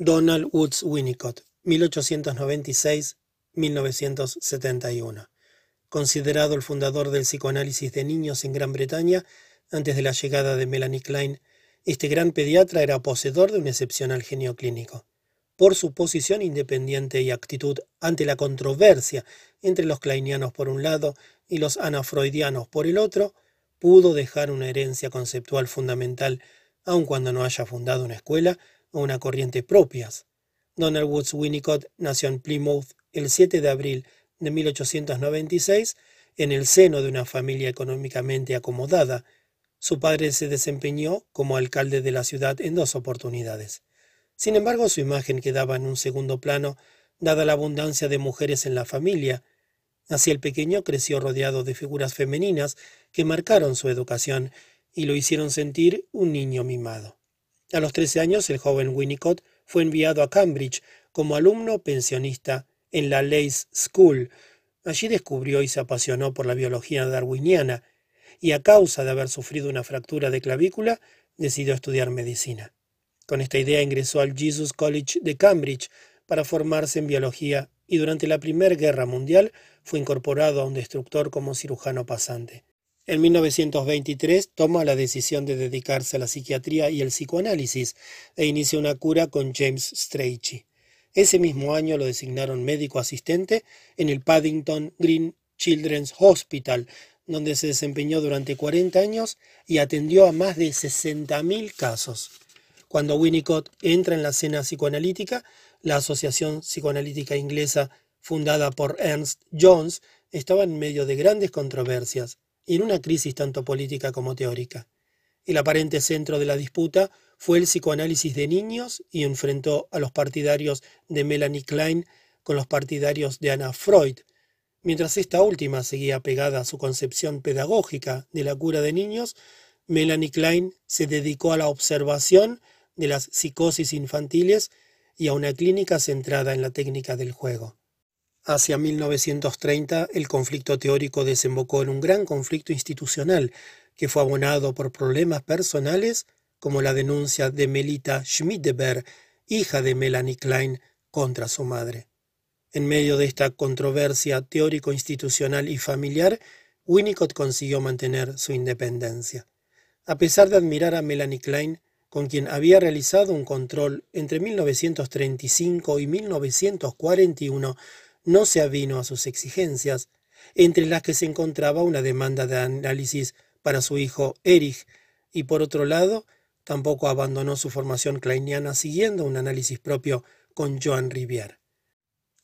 Donald Woods Winnicott, 1896-1971. Considerado el fundador del psicoanálisis de niños en Gran Bretaña antes de la llegada de Melanie Klein, este gran pediatra era poseedor de un excepcional genio clínico. Por su posición independiente y actitud ante la controversia entre los kleinianos por un lado y los anafreudianos por el otro, pudo dejar una herencia conceptual fundamental, aun cuando no haya fundado una escuela o una corriente propias. Donald Woods Winnicott nació en Plymouth el 7 de abril de 1896 en el seno de una familia económicamente acomodada. Su padre se desempeñó como alcalde de la ciudad en dos oportunidades. Sin embargo, su imagen quedaba en un segundo plano, dada la abundancia de mujeres en la familia. Así el pequeño creció rodeado de figuras femeninas que marcaron su educación y lo hicieron sentir un niño mimado. A los 13 años, el joven Winnicott fue enviado a Cambridge como alumno pensionista en la Leys School. Allí descubrió y se apasionó por la biología darwiniana y a causa de haber sufrido una fractura de clavícula, decidió estudiar medicina. Con esta idea ingresó al Jesus College de Cambridge para formarse en biología y durante la Primera Guerra Mundial fue incorporado a un destructor como cirujano pasante. En 1923 toma la decisión de dedicarse a la psiquiatría y el psicoanálisis e inicia una cura con James Strachey. Ese mismo año lo designaron médico asistente en el Paddington Green Children's Hospital, donde se desempeñó durante 40 años y atendió a más de 60.000 casos. Cuando Winnicott entra en la escena psicoanalítica, la Asociación Psicoanalítica Inglesa, fundada por Ernst Jones, estaba en medio de grandes controversias y en una crisis tanto política como teórica. El aparente centro de la disputa fue el psicoanálisis de niños y enfrentó a los partidarios de Melanie Klein con los partidarios de Anna Freud, mientras esta última seguía pegada a su concepción pedagógica de la cura de niños, Melanie Klein se dedicó a la observación de las psicosis infantiles y a una clínica centrada en la técnica del juego. Hacia 1930, el conflicto teórico desembocó en un gran conflicto institucional que fue abonado por problemas personales como la denuncia de Melita Schmidberg, hija de Melanie Klein, contra su madre. En medio de esta controversia teórico-institucional y familiar, Winnicott consiguió mantener su independencia. A pesar de admirar a Melanie Klein, con quien había realizado un control entre 1935 y 1941, no se avino a sus exigencias, entre las que se encontraba una demanda de análisis para su hijo Erich, y por otro lado, tampoco abandonó su formación kleiniana siguiendo un análisis propio con Joan Rivière.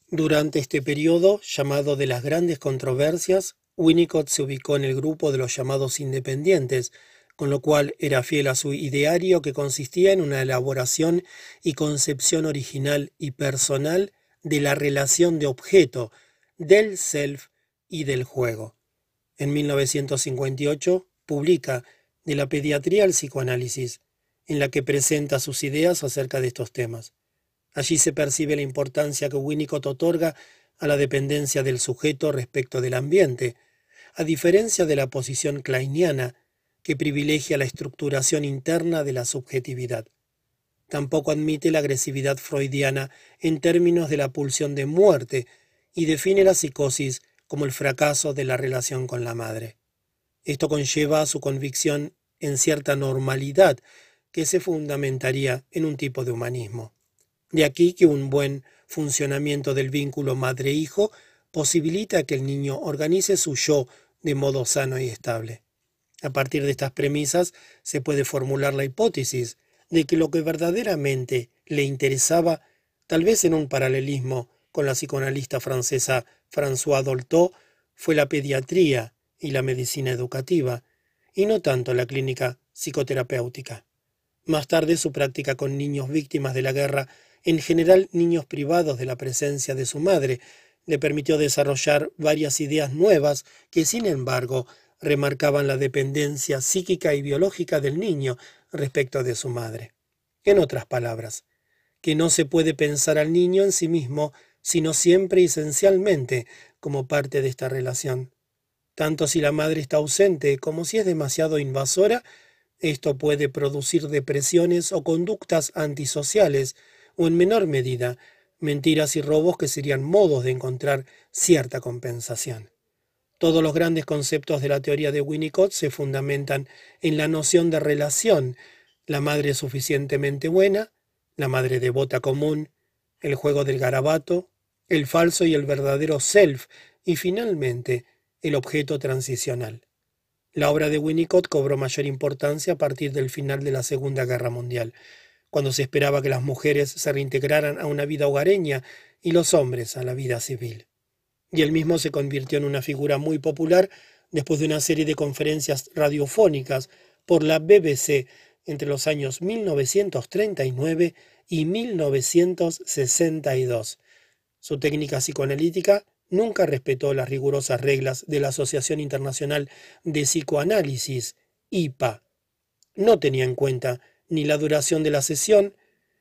Durante este periodo, llamado de las grandes controversias, Winnicott se ubicó en el grupo de los llamados independientes, con lo cual era fiel a su ideario que consistía en una elaboración y concepción original y personal de la relación de objeto, del self y del juego. En 1958 publica De la pediatría al psicoanálisis, en la que presenta sus ideas acerca de estos temas. Allí se percibe la importancia que Winnicott otorga a la dependencia del sujeto respecto del ambiente, a diferencia de la posición kleiniana, que privilegia la estructuración interna de la subjetividad. Tampoco admite la agresividad freudiana en términos de la pulsión de muerte y define la psicosis como el fracaso de la relación con la madre. Esto conlleva su convicción en cierta normalidad que se fundamentaría en un tipo de humanismo. De aquí que un buen funcionamiento del vínculo madre-hijo posibilita que el niño organice su yo de modo sano y estable. A partir de estas premisas se puede formular la hipótesis de que lo que verdaderamente le interesaba, tal vez en un paralelismo con la psicoanalista francesa François Dolto, fue la pediatría y la medicina educativa, y no tanto la clínica psicoterapéutica. Más tarde su práctica con niños víctimas de la guerra, en general niños privados de la presencia de su madre, le permitió desarrollar varias ideas nuevas que, sin embargo, remarcaban la dependencia psíquica y biológica del niño respecto de su madre. En otras palabras, que no se puede pensar al niño en sí mismo, sino siempre y esencialmente como parte de esta relación. Tanto si la madre está ausente como si es demasiado invasora, esto puede producir depresiones o conductas antisociales, o en menor medida, mentiras y robos que serían modos de encontrar cierta compensación. Todos los grandes conceptos de la teoría de Winnicott se fundamentan en la noción de relación, la madre suficientemente buena, la madre devota común, el juego del garabato, el falso y el verdadero self, y finalmente el objeto transicional. La obra de Winnicott cobró mayor importancia a partir del final de la Segunda Guerra Mundial, cuando se esperaba que las mujeres se reintegraran a una vida hogareña y los hombres a la vida civil. Y él mismo se convirtió en una figura muy popular después de una serie de conferencias radiofónicas por la BBC entre los años 1939 y 1962. Su técnica psicoanalítica nunca respetó las rigurosas reglas de la Asociación Internacional de Psicoanálisis, IPA. No tenía en cuenta ni la duración de la sesión,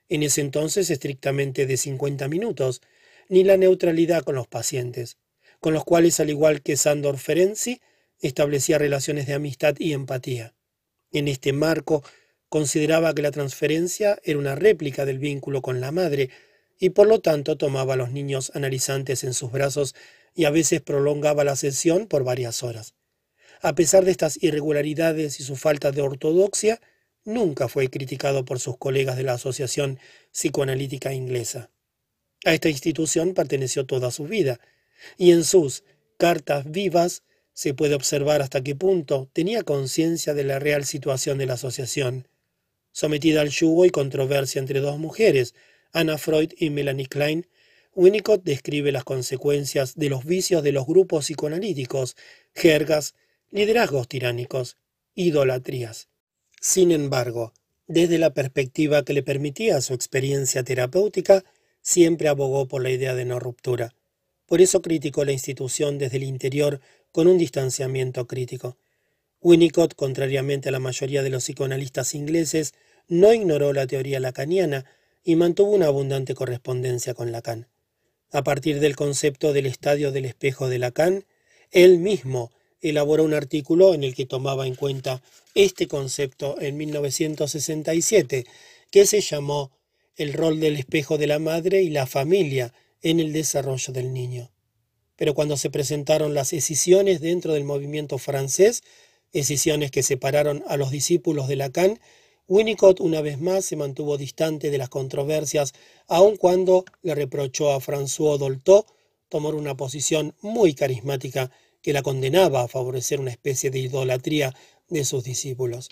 en ese entonces estrictamente de 50 minutos, ni la neutralidad con los pacientes, con los cuales, al igual que Sandor Ferenczi, establecía relaciones de amistad y empatía. En este marco, consideraba que la transferencia era una réplica del vínculo con la madre, y por lo tanto tomaba a los niños analizantes en sus brazos y a veces prolongaba la sesión por varias horas. A pesar de estas irregularidades y su falta de ortodoxia, nunca fue criticado por sus colegas de la Asociación Psicoanalítica Inglesa. A esta institución perteneció toda su vida, y en sus cartas vivas se puede observar hasta qué punto tenía conciencia de la real situación de la asociación. Sometida al yugo y controversia entre dos mujeres, Anna Freud y Melanie Klein, Winnicott describe las consecuencias de los vicios de los grupos psicoanalíticos, jergas, liderazgos tiránicos, idolatrías. Sin embargo, desde la perspectiva que le permitía su experiencia terapéutica, siempre abogó por la idea de no ruptura. Por eso criticó la institución desde el interior con un distanciamiento crítico. Winnicott, contrariamente a la mayoría de los psicoanalistas ingleses, no ignoró la teoría lacaniana, y mantuvo una abundante correspondencia con Lacan. A partir del concepto del estadio del espejo de Lacan, él mismo elaboró un artículo en el que tomaba en cuenta este concepto en 1967, que se llamó El rol del espejo de la madre y la familia en el desarrollo del niño. Pero cuando se presentaron las escisiones dentro del movimiento francés, escisiones que separaron a los discípulos de Lacan Winnicott una vez más se mantuvo distante de las controversias, aun cuando le reprochó a François Dolto tomar una posición muy carismática que la condenaba a favorecer una especie de idolatría de sus discípulos.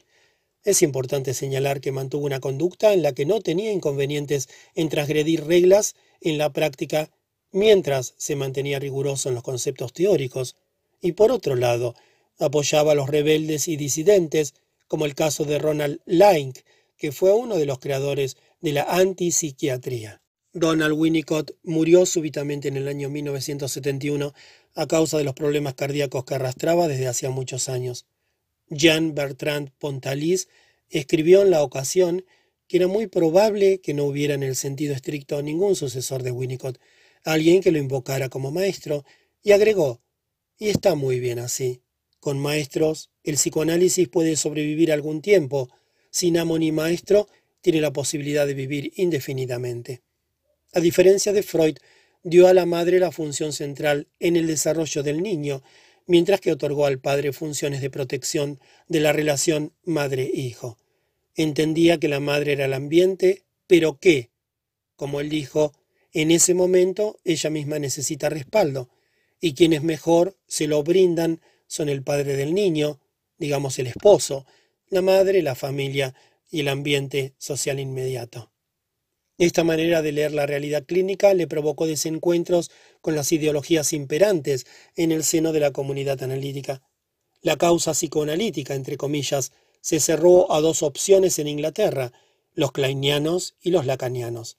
Es importante señalar que mantuvo una conducta en la que no tenía inconvenientes en transgredir reglas en la práctica mientras se mantenía riguroso en los conceptos teóricos, y por otro lado, apoyaba a los rebeldes y disidentes como el caso de Ronald Link, que fue uno de los creadores de la antipsiquiatría. Ronald Winnicott murió súbitamente en el año 1971 a causa de los problemas cardíacos que arrastraba desde hacía muchos años. Jean Bertrand Pontalis escribió en la ocasión que era muy probable que no hubiera en el sentido estricto ningún sucesor de Winnicott, alguien que lo invocara como maestro, y agregó, y está muy bien así. Con maestros, el psicoanálisis puede sobrevivir algún tiempo. Sin amo ni maestro, tiene la posibilidad de vivir indefinidamente. A diferencia de Freud, dio a la madre la función central en el desarrollo del niño, mientras que otorgó al padre funciones de protección de la relación madre-hijo. Entendía que la madre era el ambiente, pero que, como él dijo, en ese momento ella misma necesita respaldo, y quienes mejor se lo brindan son el padre del niño, digamos el esposo, la madre, la familia y el ambiente social inmediato. Esta manera de leer la realidad clínica le provocó desencuentros con las ideologías imperantes en el seno de la comunidad analítica. La causa psicoanalítica, entre comillas, se cerró a dos opciones en Inglaterra, los kleinianos y los lacanianos,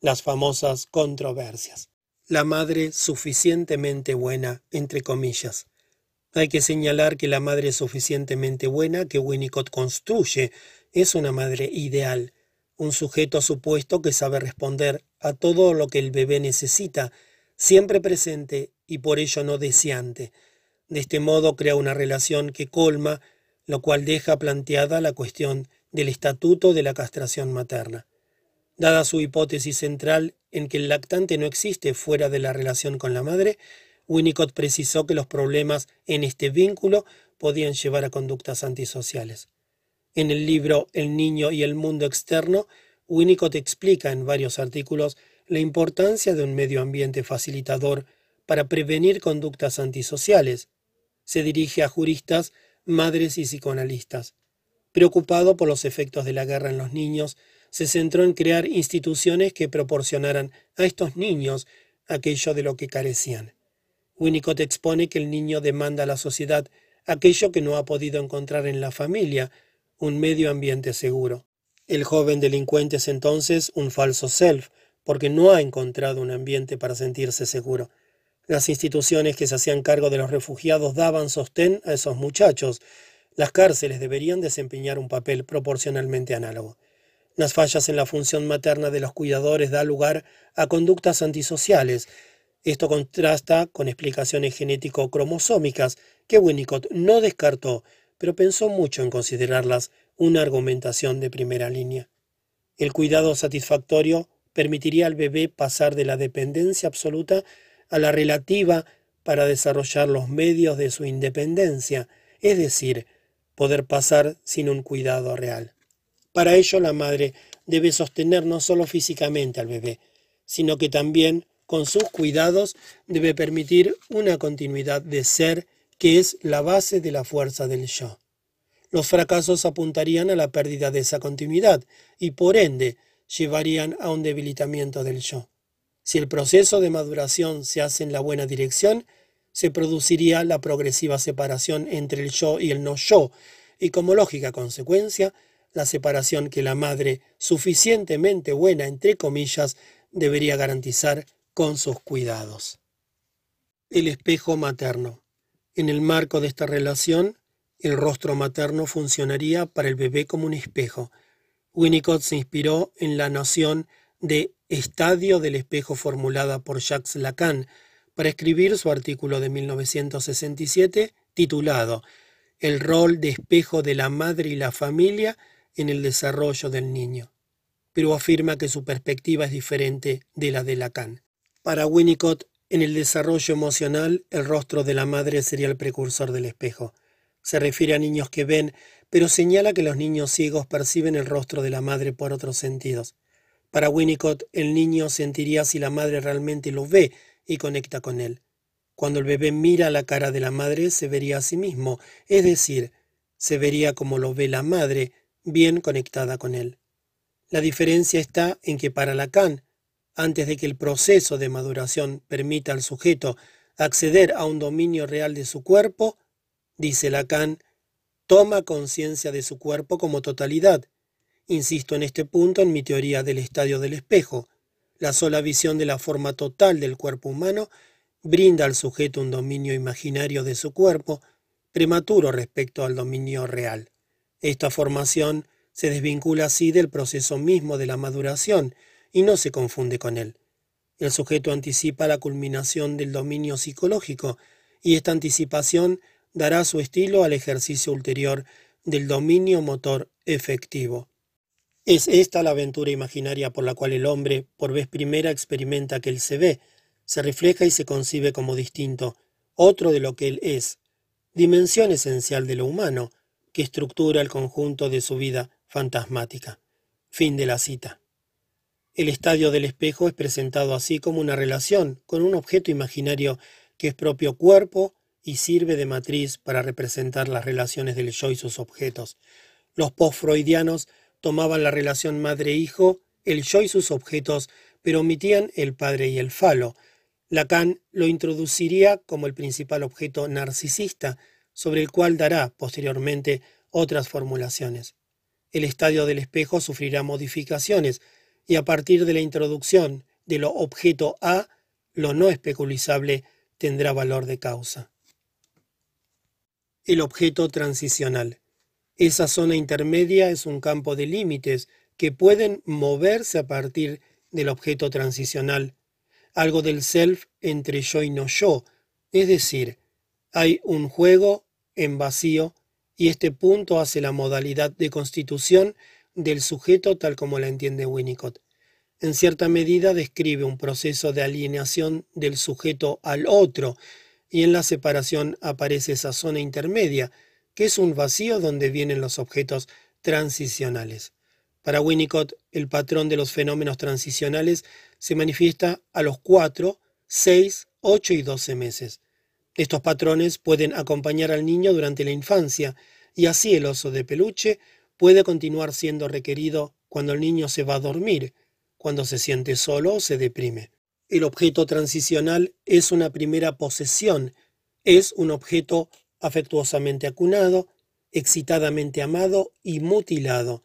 las famosas controversias. La madre suficientemente buena, entre comillas. Hay que señalar que la madre suficientemente buena que Winnicott construye es una madre ideal, un sujeto supuesto que sabe responder a todo lo que el bebé necesita, siempre presente y por ello no deseante. De este modo crea una relación que colma, lo cual deja planteada la cuestión del estatuto de la castración materna. Dada su hipótesis central en que el lactante no existe fuera de la relación con la madre, Winnicott precisó que los problemas en este vínculo podían llevar a conductas antisociales. En el libro El niño y el mundo externo, Winnicott explica en varios artículos la importancia de un medio ambiente facilitador para prevenir conductas antisociales. Se dirige a juristas, madres y psicoanalistas. Preocupado por los efectos de la guerra en los niños, se centró en crear instituciones que proporcionaran a estos niños aquello de lo que carecían. Winnicott expone que el niño demanda a la sociedad aquello que no ha podido encontrar en la familia, un medio ambiente seguro. El joven delincuente es entonces un falso self, porque no ha encontrado un ambiente para sentirse seguro. Las instituciones que se hacían cargo de los refugiados daban sostén a esos muchachos. Las cárceles deberían desempeñar un papel proporcionalmente análogo. Las fallas en la función materna de los cuidadores da lugar a conductas antisociales. Esto contrasta con explicaciones genético-cromosómicas que Winnicott no descartó, pero pensó mucho en considerarlas una argumentación de primera línea. El cuidado satisfactorio permitiría al bebé pasar de la dependencia absoluta a la relativa para desarrollar los medios de su independencia, es decir, poder pasar sin un cuidado real. Para ello la madre debe sostener no solo físicamente al bebé, sino que también con sus cuidados debe permitir una continuidad de ser que es la base de la fuerza del yo. Los fracasos apuntarían a la pérdida de esa continuidad y por ende llevarían a un debilitamiento del yo. Si el proceso de maduración se hace en la buena dirección, se produciría la progresiva separación entre el yo y el no yo, y como lógica consecuencia, la separación que la madre, suficientemente buena, entre comillas, debería garantizar con sus cuidados. El espejo materno. En el marco de esta relación, el rostro materno funcionaría para el bebé como un espejo, Winnicott se inspiró en la noción de estadio del espejo formulada por Jacques Lacan para escribir su artículo de 1967 titulado El rol de espejo de la madre y la familia en el desarrollo del niño, pero afirma que su perspectiva es diferente de la de Lacan. Para Winnicott, en el desarrollo emocional, el rostro de la madre sería el precursor del espejo. Se refiere a niños que ven pero señala que los niños ciegos perciben el rostro de la madre por otros sentidos. Para Winnicott, el niño sentiría si la madre realmente lo ve y conecta con él. Cuando el bebé mira la cara de la madre, se vería a sí mismo, es decir, se vería como lo ve la madre, bien conectada con él. La diferencia está en que para Lacan, antes de que el proceso de maduración permita al sujeto acceder a un dominio real de su cuerpo, dice Lacan, toma conciencia de su cuerpo como totalidad. Insisto en este punto en mi teoría del estadio del espejo. La sola visión de la forma total del cuerpo humano brinda al sujeto un dominio imaginario de su cuerpo, prematuro respecto al dominio real. Esta formación se desvincula así del proceso mismo de la maduración y no se confunde con él. El sujeto anticipa la culminación del dominio psicológico y esta anticipación dará su estilo al ejercicio ulterior del dominio motor efectivo. Es esta la aventura imaginaria por la cual el hombre por vez primera experimenta que él se ve, se refleja y se concibe como distinto, otro de lo que él es, dimensión esencial de lo humano, que estructura el conjunto de su vida fantasmática. Fin de la cita. El estadio del espejo es presentado así como una relación con un objeto imaginario que es propio cuerpo, y sirve de matriz para representar las relaciones del yo y sus objetos. Los post-freudianos tomaban la relación madre-hijo, el yo y sus objetos, pero omitían el padre y el falo. Lacan lo introduciría como el principal objeto narcisista, sobre el cual dará posteriormente otras formulaciones. El estadio del espejo sufrirá modificaciones, y a partir de la introducción de lo objeto A, lo no especulizable tendrá valor de causa el objeto transicional. Esa zona intermedia es un campo de límites que pueden moverse a partir del objeto transicional, algo del self entre yo y no yo, es decir, hay un juego en vacío y este punto hace la modalidad de constitución del sujeto tal como la entiende Winnicott. en cierta medida describe un proceso de alienación del sujeto al otro, y en la separación aparece esa zona intermedia, que es un vacío donde vienen los objetos transicionales. Para Winnicott, el patrón de los fenómenos transicionales se manifiesta a los 4, 6, 8 y 12 meses. Estos patrones pueden acompañar al niño durante la infancia, y así el oso de peluche puede continuar siendo requerido cuando el niño se va a dormir, cuando se siente solo o se deprime. El objeto transicional es una primera posesión, es un objeto afectuosamente acunado, excitadamente amado y mutilado.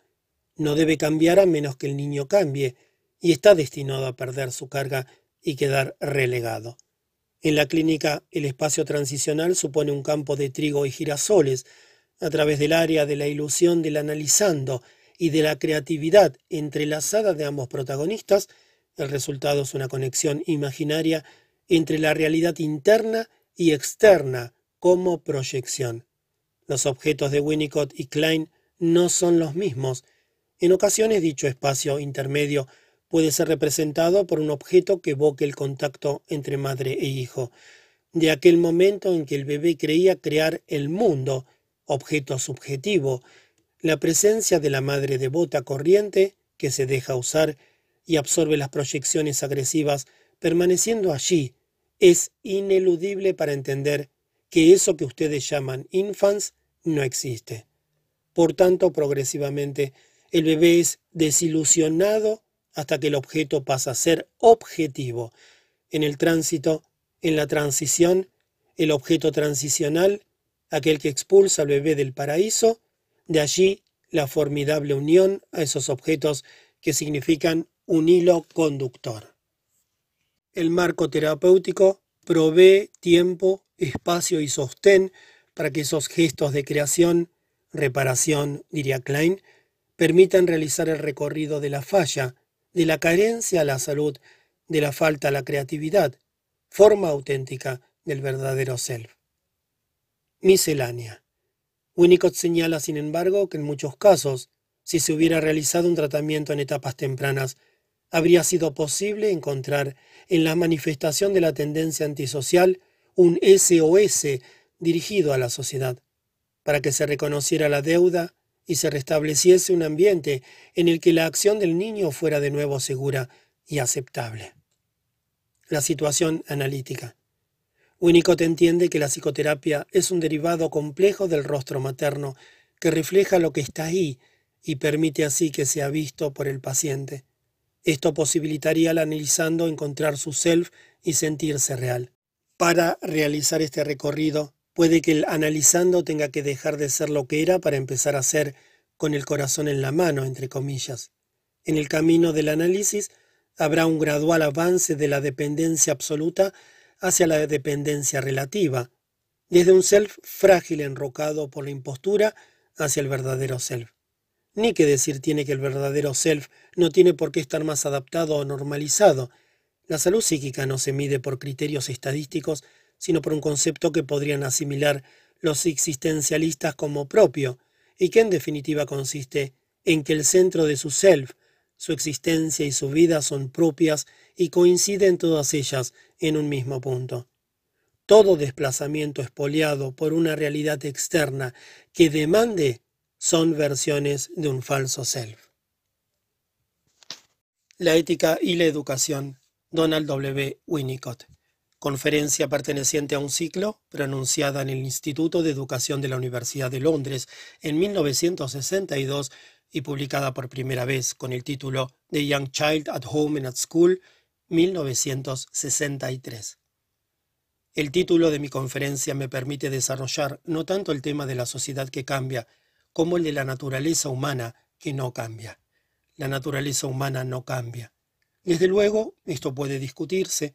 No debe cambiar a menos que el niño cambie, y está destinado a perder su carga y quedar relegado. En la clínica, el espacio transicional supone un campo de trigo y girasoles, a través del área de la ilusión del analizando y de la creatividad entrelazada de ambos protagonistas, el resultado es una conexión imaginaria entre la realidad interna y externa como proyección. Los objetos de Winnicott y Klein no son los mismos. En ocasiones dicho espacio intermedio puede ser representado por un objeto que evoque el contacto entre madre e hijo, de aquel momento en que el bebé creía crear el mundo objeto subjetivo, la presencia de la madre devota corriente que se deja usar y absorbe las proyecciones agresivas permaneciendo allí, es ineludible para entender que eso que ustedes llaman infants no existe. Por tanto, progresivamente, el bebé es desilusionado hasta que el objeto pasa a ser objetivo. En el tránsito, en la transición, el objeto transicional aquel que expulsa al bebé del paraíso, de allí la formidable unión a esos objetos que significan un hilo conductor. El marco terapéutico provee tiempo, espacio y sostén para que esos gestos de creación, reparación, diría Klein, permitan realizar el recorrido de la falla, de la carencia a la salud, de la falta a la creatividad, forma auténtica del verdadero self. Miscelánea. Winnicott señala, sin embargo, que en muchos casos, si se hubiera realizado un tratamiento en etapas tempranas, habría sido posible encontrar en la manifestación de la tendencia antisocial un SOS dirigido a la sociedad, para que se reconociera la deuda y se restableciese un ambiente en el que la acción del niño fuera de nuevo segura y aceptable. La situación analítica. Winnicott entiende que la psicoterapia es un derivado complejo del rostro materno que refleja lo que está ahí y permite así que sea visto por el paciente. Esto posibilitaría al analizando encontrar su self y sentirse real. Para realizar este recorrido, puede que el analizando tenga que dejar de ser lo que era para empezar a ser con el corazón en la mano, entre comillas. En el camino del análisis habrá un gradual avance de la dependencia absoluta hacia la dependencia relativa, desde un self frágil enrocado por la impostura hacia el verdadero self. Ni que decir tiene que el verdadero self no tiene por qué estar más adaptado o normalizado. La salud psíquica no se mide por criterios estadísticos, sino por un concepto que podrían asimilar los existencialistas como propio, y que en definitiva consiste en que el centro de su self, su existencia y su vida son propias y coinciden todas ellas en un mismo punto. Todo desplazamiento espoliado por una realidad externa que demande son versiones de un falso self. La ética y la educación. Donald W. Winnicott. Conferencia perteneciente a un ciclo pronunciada en el Instituto de Educación de la Universidad de Londres en 1962 y publicada por primera vez con el título The Young Child at Home and at School 1963. El título de mi conferencia me permite desarrollar no tanto el tema de la sociedad que cambia, como el de la naturaleza humana que no cambia. La naturaleza humana no cambia. Desde luego, esto puede discutirse,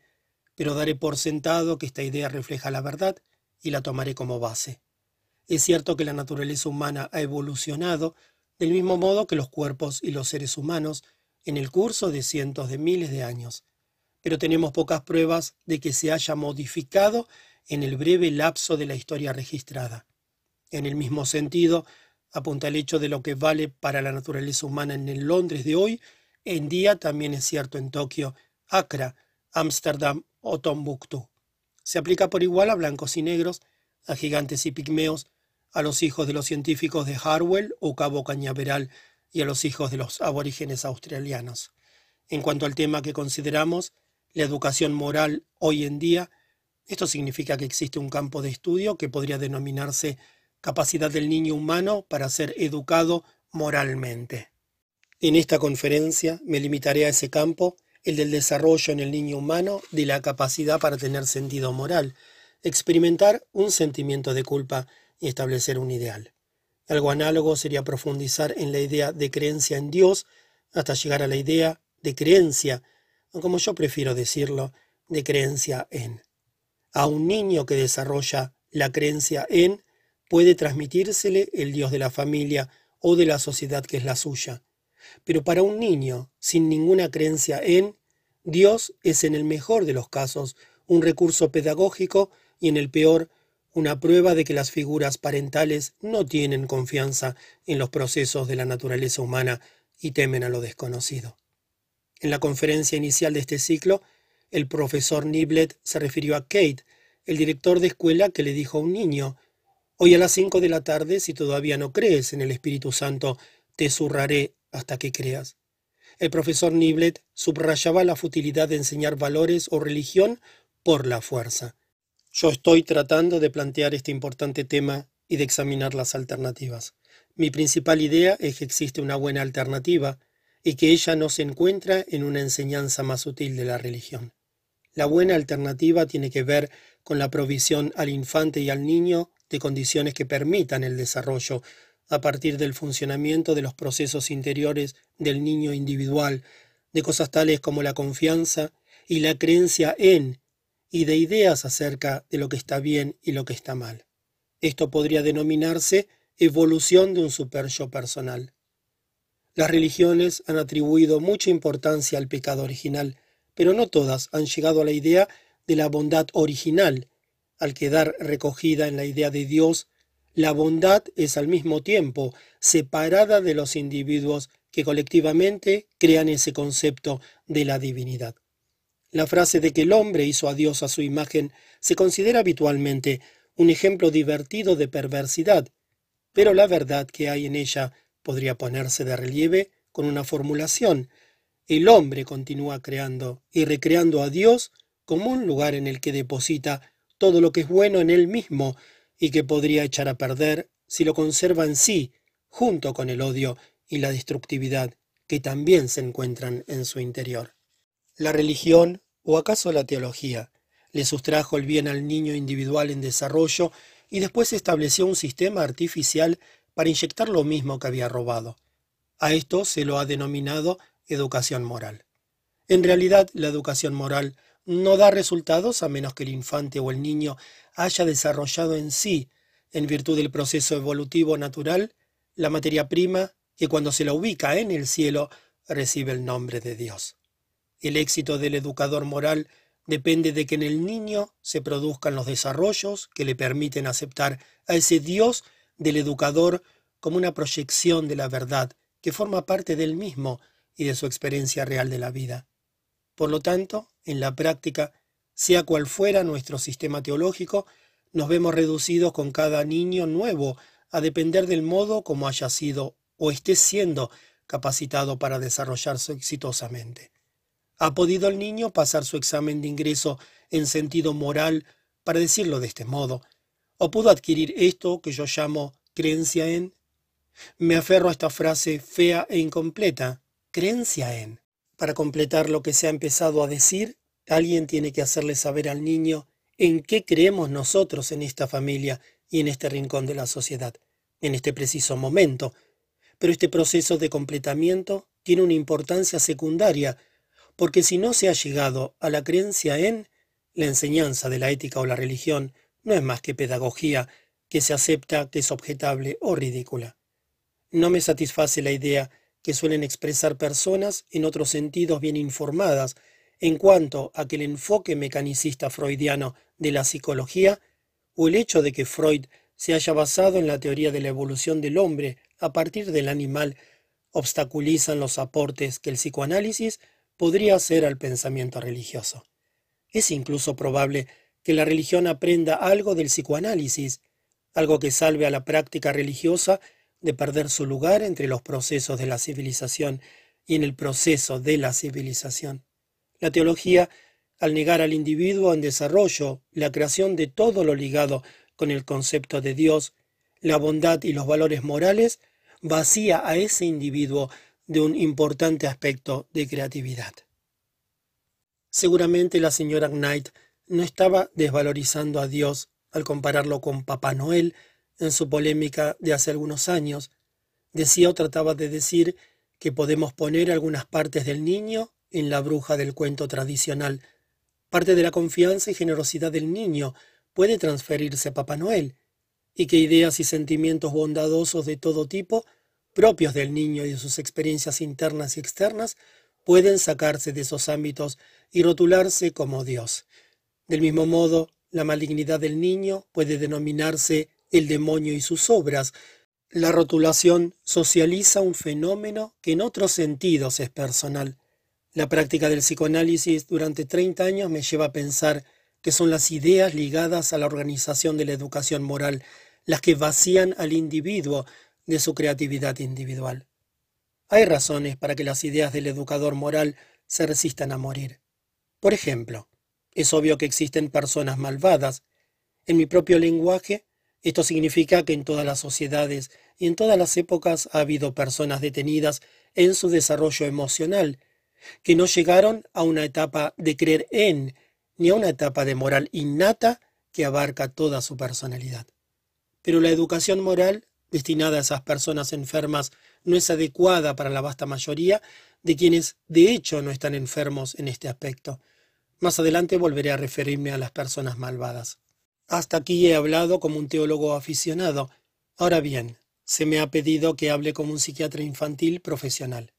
pero daré por sentado que esta idea refleja la verdad y la tomaré como base. Es cierto que la naturaleza humana ha evolucionado del mismo modo que los cuerpos y los seres humanos en el curso de cientos de miles de años pero tenemos pocas pruebas de que se haya modificado en el breve lapso de la historia registrada. En el mismo sentido, apunta el hecho de lo que vale para la naturaleza humana en el Londres de hoy en día también es cierto en Tokio, Accra, Ámsterdam o Tombuctú. Se aplica por igual a blancos y negros, a gigantes y pigmeos, a los hijos de los científicos de Harwell o Cabo Cañaveral y a los hijos de los aborígenes australianos. En cuanto al tema que consideramos, la educación moral hoy en día, esto significa que existe un campo de estudio que podría denominarse capacidad del niño humano para ser educado moralmente. En esta conferencia me limitaré a ese campo, el del desarrollo en el niño humano de la capacidad para tener sentido moral, experimentar un sentimiento de culpa y establecer un ideal. Algo análogo sería profundizar en la idea de creencia en Dios hasta llegar a la idea de creencia, o como yo prefiero decirlo, de creencia en. A un niño que desarrolla la creencia en puede transmitírsele el Dios de la familia o de la sociedad que es la suya. Pero para un niño sin ninguna creencia en, Dios es en el mejor de los casos un recurso pedagógico y en el peor una prueba de que las figuras parentales no tienen confianza en los procesos de la naturaleza humana y temen a lo desconocido. En la conferencia inicial de este ciclo, el profesor Niblet se refirió a Kate, el director de escuela que le dijo a un niño, Hoy a las cinco de la tarde, si todavía no crees en el Espíritu Santo, te zurraré hasta que creas. El profesor Niblet subrayaba la futilidad de enseñar valores o religión por la fuerza. Yo estoy tratando de plantear este importante tema y de examinar las alternativas. Mi principal idea es que existe una buena alternativa y que ella no se encuentra en una enseñanza más útil de la religión. La buena alternativa tiene que ver con la provisión al infante y al niño de condiciones que permitan el desarrollo a partir del funcionamiento de los procesos interiores del niño individual, de cosas tales como la confianza y la creencia en y de ideas acerca de lo que está bien y lo que está mal. Esto podría denominarse evolución de un super-yo personal. Las religiones han atribuido mucha importancia al pecado original, pero no todas han llegado a la idea de la bondad original. Al quedar recogida en la idea de Dios, la bondad es al mismo tiempo separada de los individuos que colectivamente crean ese concepto de la divinidad. La frase de que el hombre hizo a Dios a su imagen se considera habitualmente un ejemplo divertido de perversidad, pero la verdad que hay en ella podría ponerse de relieve con una formulación. El hombre continúa creando y recreando a Dios como un lugar en el que deposita todo lo que es bueno en él mismo y que podría echar a perder si lo conserva en sí, junto con el odio y la destructividad que también se encuentran en su interior. La religión, o acaso la teología, le sustrajo el bien al niño individual en desarrollo y después estableció un sistema artificial para inyectar lo mismo que había robado. A esto se lo ha denominado educación moral. En realidad, la educación moral no da resultados a menos que el infante o el niño haya desarrollado en sí, en virtud del proceso evolutivo natural, la materia prima que cuando se la ubica en el cielo recibe el nombre de Dios. El éxito del educador moral depende de que en el niño se produzcan los desarrollos que le permiten aceptar a ese Dios del educador como una proyección de la verdad que forma parte del mismo y de su experiencia real de la vida. Por lo tanto, en la práctica, sea cual fuera nuestro sistema teológico, nos vemos reducidos con cada niño nuevo a depender del modo como haya sido o esté siendo capacitado para desarrollarse exitosamente. ¿Ha podido el niño pasar su examen de ingreso en sentido moral, para decirlo de este modo? ¿O pudo adquirir esto que yo llamo creencia en? Me aferro a esta frase fea e incompleta, creencia en. Para completar lo que se ha empezado a decir, alguien tiene que hacerle saber al niño en qué creemos nosotros en esta familia y en este rincón de la sociedad, en este preciso momento. Pero este proceso de completamiento tiene una importancia secundaria porque si no se ha llegado a la creencia en la enseñanza de la ética o la religión, no es más que pedagogía que se acepta que es objetable o ridícula. No me satisface la idea que suelen expresar personas en otros sentidos bien informadas en cuanto a que el enfoque mecanicista freudiano de la psicología o el hecho de que Freud se haya basado en la teoría de la evolución del hombre a partir del animal obstaculizan los aportes que el psicoanálisis podría hacer al pensamiento religioso. Es incluso probable que la religión aprenda algo del psicoanálisis, algo que salve a la práctica religiosa de perder su lugar entre los procesos de la civilización y en el proceso de la civilización. La teología, al negar al individuo en desarrollo la creación de todo lo ligado con el concepto de Dios, la bondad y los valores morales, vacía a ese individuo de un importante aspecto de creatividad. Seguramente la señora Knight no estaba desvalorizando a Dios al compararlo con Papá Noel en su polémica de hace algunos años. Decía o trataba de decir que podemos poner algunas partes del niño en la bruja del cuento tradicional. Parte de la confianza y generosidad del niño puede transferirse a Papá Noel, y que ideas y sentimientos bondadosos de todo tipo, propios del niño y de sus experiencias internas y externas, pueden sacarse de esos ámbitos y rotularse como Dios. Del mismo modo, la malignidad del niño puede denominarse el demonio y sus obras. La rotulación socializa un fenómeno que en otros sentidos es personal. La práctica del psicoanálisis durante 30 años me lleva a pensar que son las ideas ligadas a la organización de la educación moral las que vacían al individuo de su creatividad individual. Hay razones para que las ideas del educador moral se resistan a morir. Por ejemplo, es obvio que existen personas malvadas. En mi propio lenguaje, esto significa que en todas las sociedades y en todas las épocas ha habido personas detenidas en su desarrollo emocional, que no llegaron a una etapa de creer en, ni a una etapa de moral innata que abarca toda su personalidad. Pero la educación moral destinada a esas personas enfermas no es adecuada para la vasta mayoría de quienes de hecho no están enfermos en este aspecto. Más adelante volveré a referirme a las personas malvadas. Hasta aquí he hablado como un teólogo aficionado. Ahora bien, se me ha pedido que hable como un psiquiatra infantil profesional.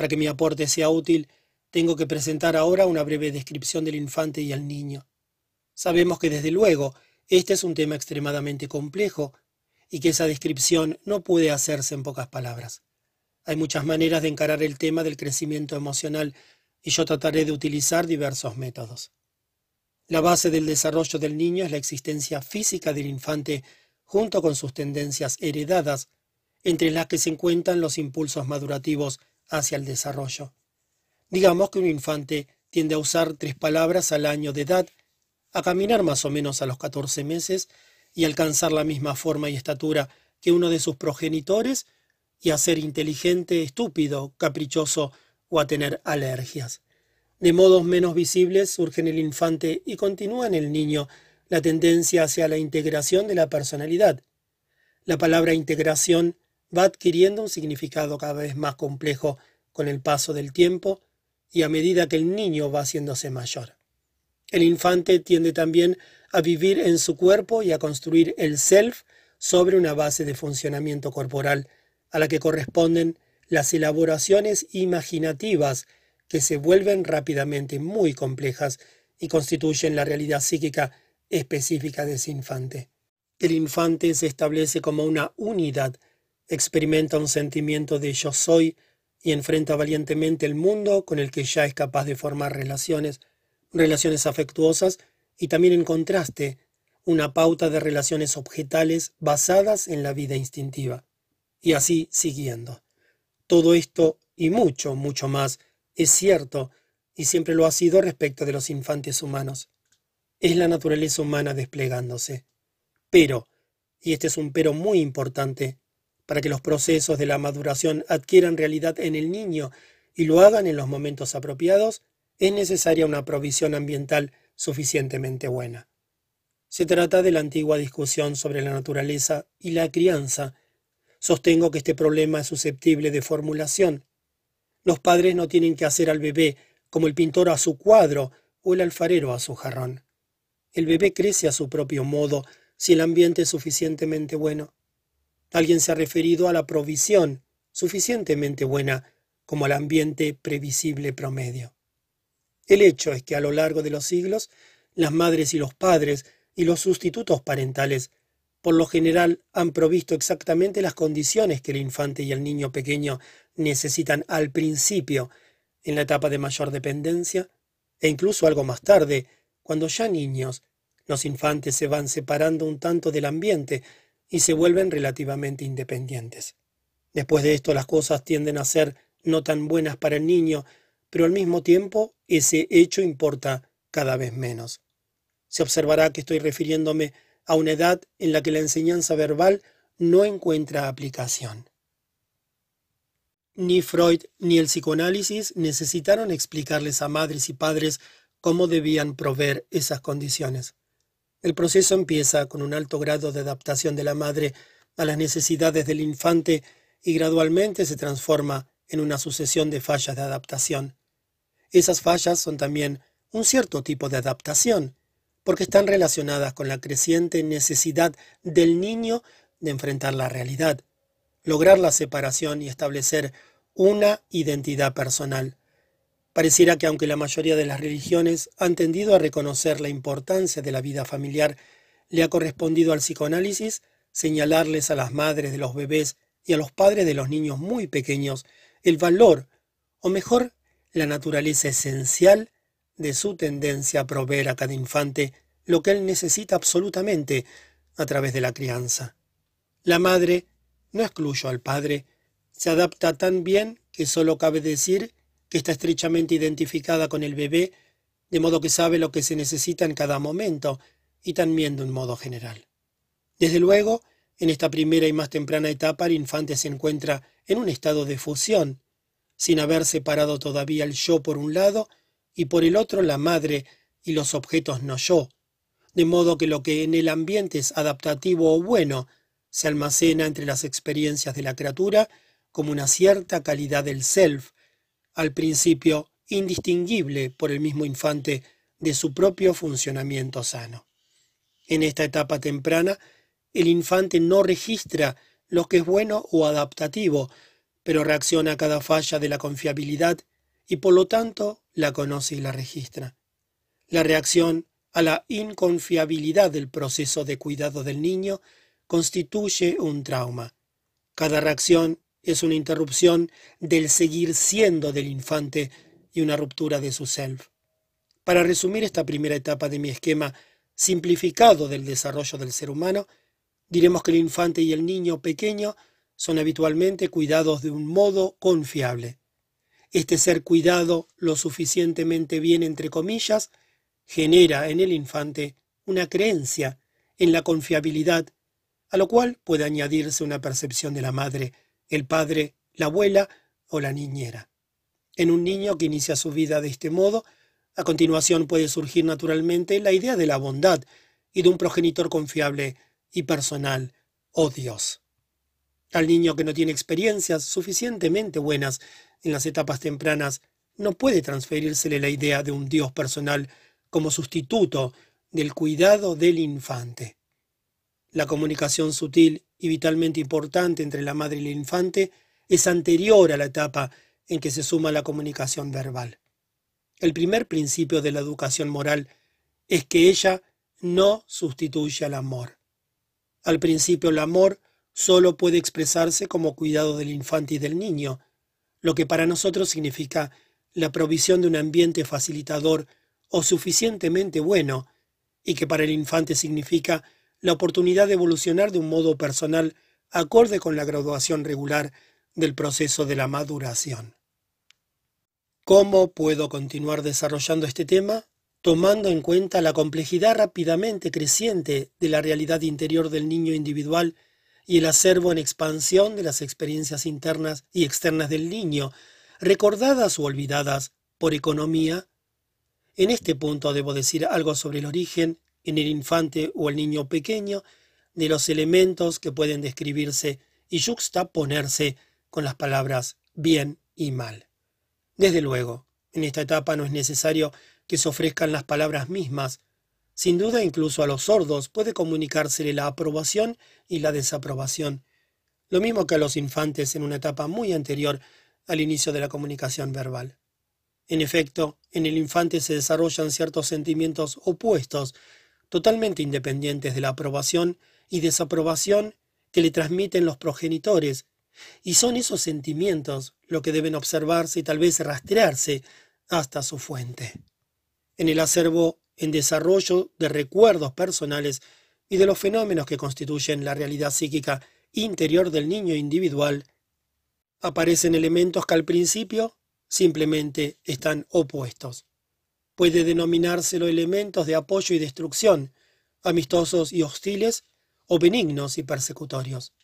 Para que mi aporte sea útil, tengo que presentar ahora una breve descripción del infante y el niño. Sabemos que desde luego este es un tema extremadamente complejo y que esa descripción no puede hacerse en pocas palabras. Hay muchas maneras de encarar el tema del crecimiento emocional y yo trataré de utilizar diversos métodos. La base del desarrollo del niño es la existencia física del infante junto con sus tendencias heredadas, entre las que se encuentran los impulsos madurativos hacia el desarrollo. Digamos que un infante tiende a usar tres palabras al año de edad a caminar más o menos a los 14 meses y alcanzar la misma forma y estatura que uno de sus progenitores y a ser inteligente, estúpido, caprichoso o a tener alergias. De modos menos visibles surge en el infante y continúa en el niño la tendencia hacia la integración de la personalidad. La palabra integración va adquiriendo un significado cada vez más complejo con el paso del tiempo y a medida que el niño va haciéndose mayor. El infante tiende también a vivir en su cuerpo y a construir el self sobre una base de funcionamiento corporal, a la que corresponden las elaboraciones imaginativas que se vuelven rápidamente muy complejas y constituyen la realidad psíquica específica de ese infante. El infante se establece como una unidad, experimenta un sentimiento de yo soy y enfrenta valientemente el mundo con el que ya es capaz de formar relaciones relaciones afectuosas y también en contraste una pauta de relaciones objetales basadas en la vida instintiva. Y así siguiendo. Todo esto y mucho, mucho más es cierto y siempre lo ha sido respecto de los infantes humanos. Es la naturaleza humana desplegándose. Pero, y este es un pero muy importante, para que los procesos de la maduración adquieran realidad en el niño y lo hagan en los momentos apropiados, es necesaria una provisión ambiental suficientemente buena. Se trata de la antigua discusión sobre la naturaleza y la crianza. Sostengo que este problema es susceptible de formulación. Los padres no tienen que hacer al bebé como el pintor a su cuadro o el alfarero a su jarrón. El bebé crece a su propio modo si el ambiente es suficientemente bueno. Alguien se ha referido a la provisión suficientemente buena como al ambiente previsible promedio. El hecho es que a lo largo de los siglos, las madres y los padres y los sustitutos parentales por lo general han provisto exactamente las condiciones que el infante y el niño pequeño necesitan al principio, en la etapa de mayor dependencia, e incluso algo más tarde, cuando ya niños, los infantes se van separando un tanto del ambiente y se vuelven relativamente independientes. Después de esto las cosas tienden a ser no tan buenas para el niño, pero al mismo tiempo ese hecho importa cada vez menos. Se observará que estoy refiriéndome a una edad en la que la enseñanza verbal no encuentra aplicación. Ni Freud ni el psicoanálisis necesitaron explicarles a madres y padres cómo debían proveer esas condiciones. El proceso empieza con un alto grado de adaptación de la madre a las necesidades del infante y gradualmente se transforma en una sucesión de fallas de adaptación. Esas fallas son también un cierto tipo de adaptación, porque están relacionadas con la creciente necesidad del niño de enfrentar la realidad, lograr la separación y establecer una identidad personal. Pareciera que aunque la mayoría de las religiones han tendido a reconocer la importancia de la vida familiar, le ha correspondido al psicoanálisis señalarles a las madres de los bebés y a los padres de los niños muy pequeños el valor, o mejor, la naturaleza esencial de su tendencia a proveer a cada infante lo que él necesita absolutamente a través de la crianza. La madre, no excluyo al padre, se adapta tan bien que solo cabe decir que está estrechamente identificada con el bebé, de modo que sabe lo que se necesita en cada momento, y también de un modo general. Desde luego, en esta primera y más temprana etapa el infante se encuentra en un estado de fusión, sin haber separado todavía el yo por un lado y por el otro la madre y los objetos no yo, de modo que lo que en el ambiente es adaptativo o bueno se almacena entre las experiencias de la criatura como una cierta calidad del self, al principio indistinguible por el mismo infante de su propio funcionamiento sano. En esta etapa temprana, el infante no registra lo que es bueno o adaptativo, pero reacciona a cada falla de la confiabilidad y por lo tanto la conoce y la registra. La reacción a la inconfiabilidad del proceso de cuidado del niño constituye un trauma. Cada reacción es una interrupción del seguir siendo del infante y una ruptura de su self. Para resumir esta primera etapa de mi esquema simplificado del desarrollo del ser humano, Diremos que el infante y el niño pequeño son habitualmente cuidados de un modo confiable. Este ser cuidado lo suficientemente bien, entre comillas, genera en el infante una creencia en la confiabilidad, a lo cual puede añadirse una percepción de la madre, el padre, la abuela o la niñera. En un niño que inicia su vida de este modo, a continuación puede surgir naturalmente la idea de la bondad y de un progenitor confiable y personal, oh Dios. Al niño que no tiene experiencias suficientemente buenas en las etapas tempranas, no puede transferírsele la idea de un Dios personal como sustituto del cuidado del infante. La comunicación sutil y vitalmente importante entre la madre y el infante es anterior a la etapa en que se suma la comunicación verbal. El primer principio de la educación moral es que ella no sustituye al amor. Al principio el amor solo puede expresarse como cuidado del infante y del niño, lo que para nosotros significa la provisión de un ambiente facilitador o suficientemente bueno, y que para el infante significa la oportunidad de evolucionar de un modo personal acorde con la graduación regular del proceso de la maduración. ¿Cómo puedo continuar desarrollando este tema? tomando en cuenta la complejidad rápidamente creciente de la realidad interior del niño individual y el acervo en expansión de las experiencias internas y externas del niño, recordadas o olvidadas por economía. En este punto debo decir algo sobre el origen, en el infante o el niño pequeño, de los elementos que pueden describirse y juxtaponerse con las palabras bien y mal. Desde luego, en esta etapa no es necesario que se ofrezcan las palabras mismas. Sin duda incluso a los sordos puede comunicársele la aprobación y la desaprobación, lo mismo que a los infantes en una etapa muy anterior al inicio de la comunicación verbal. En efecto, en el infante se desarrollan ciertos sentimientos opuestos, totalmente independientes de la aprobación y desaprobación que le transmiten los progenitores, y son esos sentimientos lo que deben observarse y tal vez rastrearse hasta su fuente. En el acervo en desarrollo de recuerdos personales y de los fenómenos que constituyen la realidad psíquica interior del niño individual, aparecen elementos que al principio simplemente están opuestos. Puede denominárselo elementos de apoyo y destrucción, amistosos y hostiles, o benignos y persecutorios.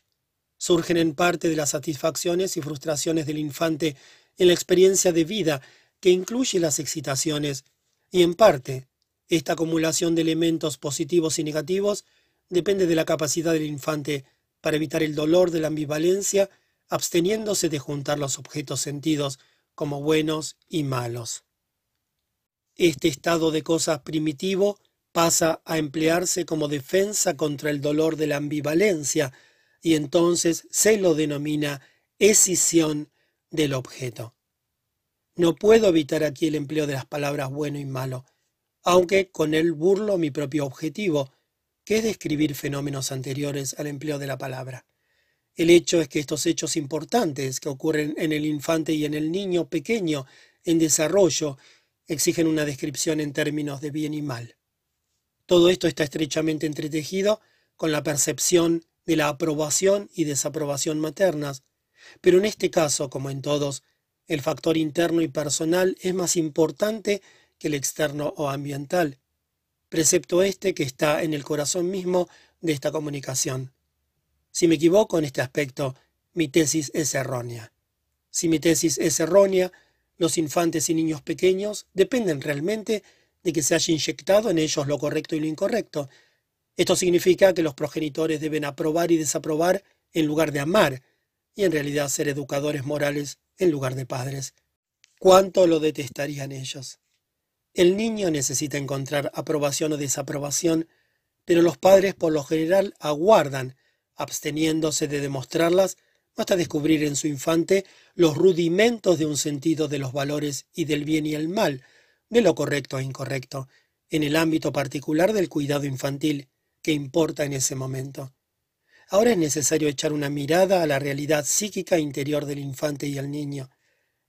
Surgen en parte de las satisfacciones y frustraciones del infante en la experiencia de vida que incluye las excitaciones, y en parte esta acumulación de elementos positivos y negativos depende de la capacidad del infante para evitar el dolor de la ambivalencia, absteniéndose de juntar los objetos sentidos como buenos y malos. Este estado de cosas primitivo pasa a emplearse como defensa contra el dolor de la ambivalencia y entonces se lo denomina escisión del objeto. No puedo evitar aquí el empleo de las palabras bueno y malo, aunque con él burlo mi propio objetivo, que es describir fenómenos anteriores al empleo de la palabra. El hecho es que estos hechos importantes que ocurren en el infante y en el niño pequeño en desarrollo exigen una descripción en términos de bien y mal. Todo esto está estrechamente entretejido con la percepción de la aprobación y desaprobación maternas, pero en este caso, como en todos, el factor interno y personal es más importante que el externo o ambiental, precepto este que está en el corazón mismo de esta comunicación. Si me equivoco en este aspecto, mi tesis es errónea. Si mi tesis es errónea, los infantes y niños pequeños dependen realmente de que se haya inyectado en ellos lo correcto y lo incorrecto. Esto significa que los progenitores deben aprobar y desaprobar en lugar de amar, y en realidad ser educadores morales en lugar de padres. ¿Cuánto lo detestarían ellos? El niño necesita encontrar aprobación o desaprobación, pero los padres por lo general aguardan, absteniéndose de demostrarlas hasta descubrir en su infante los rudimentos de un sentido de los valores y del bien y el mal, de lo correcto e incorrecto, en el ámbito particular del cuidado infantil que importa en ese momento. Ahora es necesario echar una mirada a la realidad psíquica interior del infante y el niño.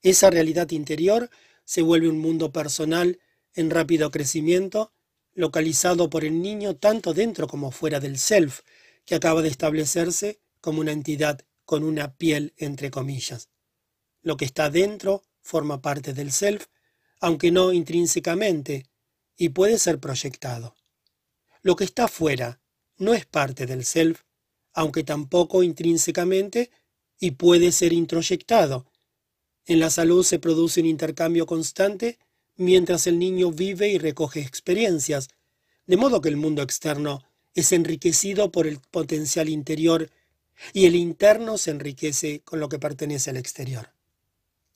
Esa realidad interior se vuelve un mundo personal en rápido crecimiento, localizado por el niño tanto dentro como fuera del self, que acaba de establecerse como una entidad con una piel entre comillas. Lo que está dentro forma parte del self, aunque no intrínsecamente, y puede ser proyectado. Lo que está fuera no es parte del self, aunque tampoco intrínsecamente, y puede ser introyectado. En la salud se produce un intercambio constante mientras el niño vive y recoge experiencias, de modo que el mundo externo es enriquecido por el potencial interior y el interno se enriquece con lo que pertenece al exterior.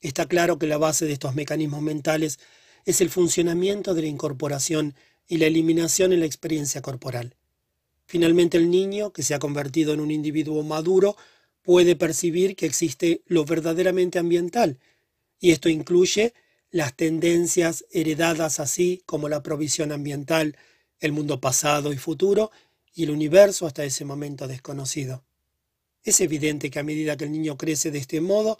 Está claro que la base de estos mecanismos mentales es el funcionamiento de la incorporación y la eliminación en la experiencia corporal. Finalmente el niño, que se ha convertido en un individuo maduro, puede percibir que existe lo verdaderamente ambiental, y esto incluye las tendencias heredadas así como la provisión ambiental, el mundo pasado y futuro, y el universo hasta ese momento desconocido. Es evidente que a medida que el niño crece de este modo,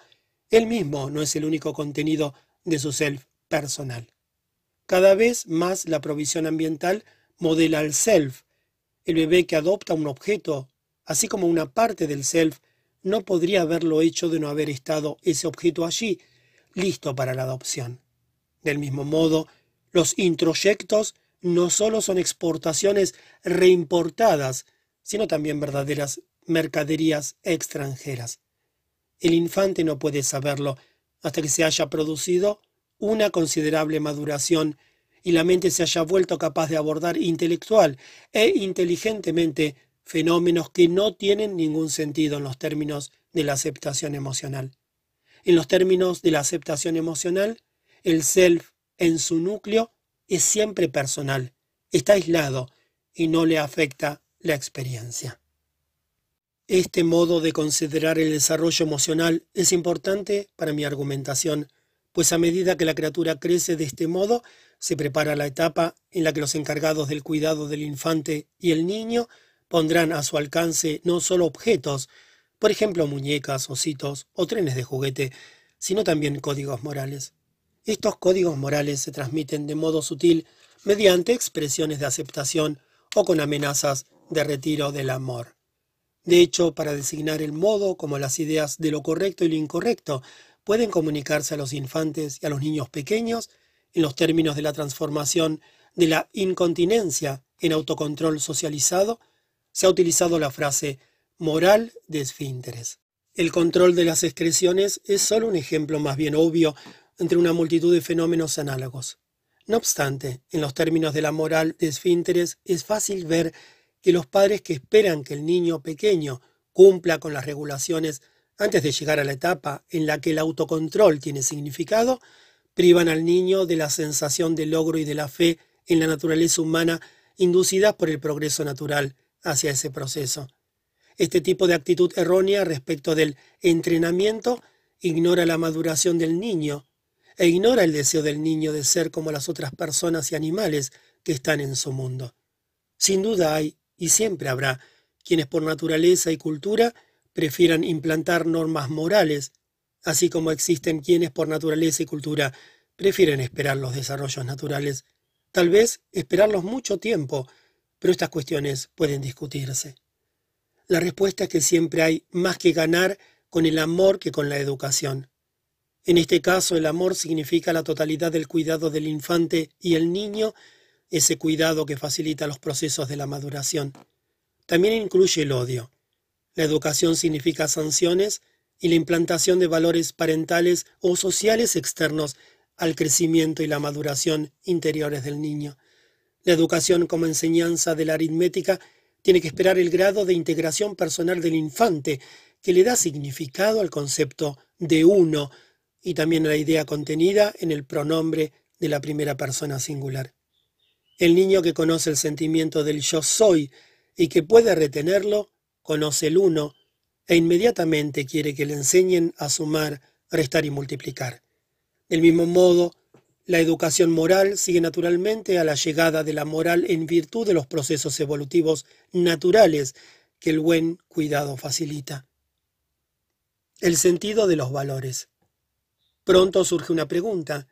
él mismo no es el único contenido de su self personal. Cada vez más la provisión ambiental modela al self. El bebé que adopta un objeto, así como una parte del self, no podría haberlo hecho de no haber estado ese objeto allí, listo para la adopción. Del mismo modo, los introyectos no solo son exportaciones reimportadas, sino también verdaderas mercaderías extranjeras. El infante no puede saberlo hasta que se haya producido una considerable maduración y la mente se haya vuelto capaz de abordar intelectual e inteligentemente fenómenos que no tienen ningún sentido en los términos de la aceptación emocional. En los términos de la aceptación emocional, el self en su núcleo es siempre personal, está aislado y no le afecta la experiencia. Este modo de considerar el desarrollo emocional es importante para mi argumentación, pues a medida que la criatura crece de este modo, se prepara la etapa en la que los encargados del cuidado del infante y el niño Pondrán a su alcance no solo objetos, por ejemplo muñecas, ositos o trenes de juguete, sino también códigos morales. Estos códigos morales se transmiten de modo sutil mediante expresiones de aceptación o con amenazas de retiro del amor. De hecho, para designar el modo como las ideas de lo correcto y lo incorrecto pueden comunicarse a los infantes y a los niños pequeños en los términos de la transformación de la incontinencia en autocontrol socializado, se ha utilizado la frase moral de esfínteres. El control de las excreciones es solo un ejemplo más bien obvio entre una multitud de fenómenos análogos. No obstante, en los términos de la moral de esfínteres es fácil ver que los padres que esperan que el niño pequeño cumpla con las regulaciones antes de llegar a la etapa en la que el autocontrol tiene significado, privan al niño de la sensación de logro y de la fe en la naturaleza humana inducidas por el progreso natural hacia ese proceso. Este tipo de actitud errónea respecto del entrenamiento ignora la maduración del niño e ignora el deseo del niño de ser como las otras personas y animales que están en su mundo. Sin duda hay, y siempre habrá, quienes por naturaleza y cultura prefieran implantar normas morales, así como existen quienes por naturaleza y cultura prefieren esperar los desarrollos naturales, tal vez esperarlos mucho tiempo, pero estas cuestiones pueden discutirse. La respuesta es que siempre hay más que ganar con el amor que con la educación. En este caso, el amor significa la totalidad del cuidado del infante y el niño, ese cuidado que facilita los procesos de la maduración. También incluye el odio. La educación significa sanciones y la implantación de valores parentales o sociales externos al crecimiento y la maduración interiores del niño. La educación como enseñanza de la aritmética tiene que esperar el grado de integración personal del infante, que le da significado al concepto de uno, y también a la idea contenida en el pronombre de la primera persona singular. El niño que conoce el sentimiento del yo soy y que puede retenerlo, conoce el uno e inmediatamente quiere que le enseñen a sumar, restar y multiplicar. Del mismo modo, la educación moral sigue naturalmente a la llegada de la moral en virtud de los procesos evolutivos naturales que el buen cuidado facilita. El sentido de los valores. Pronto surge una pregunta.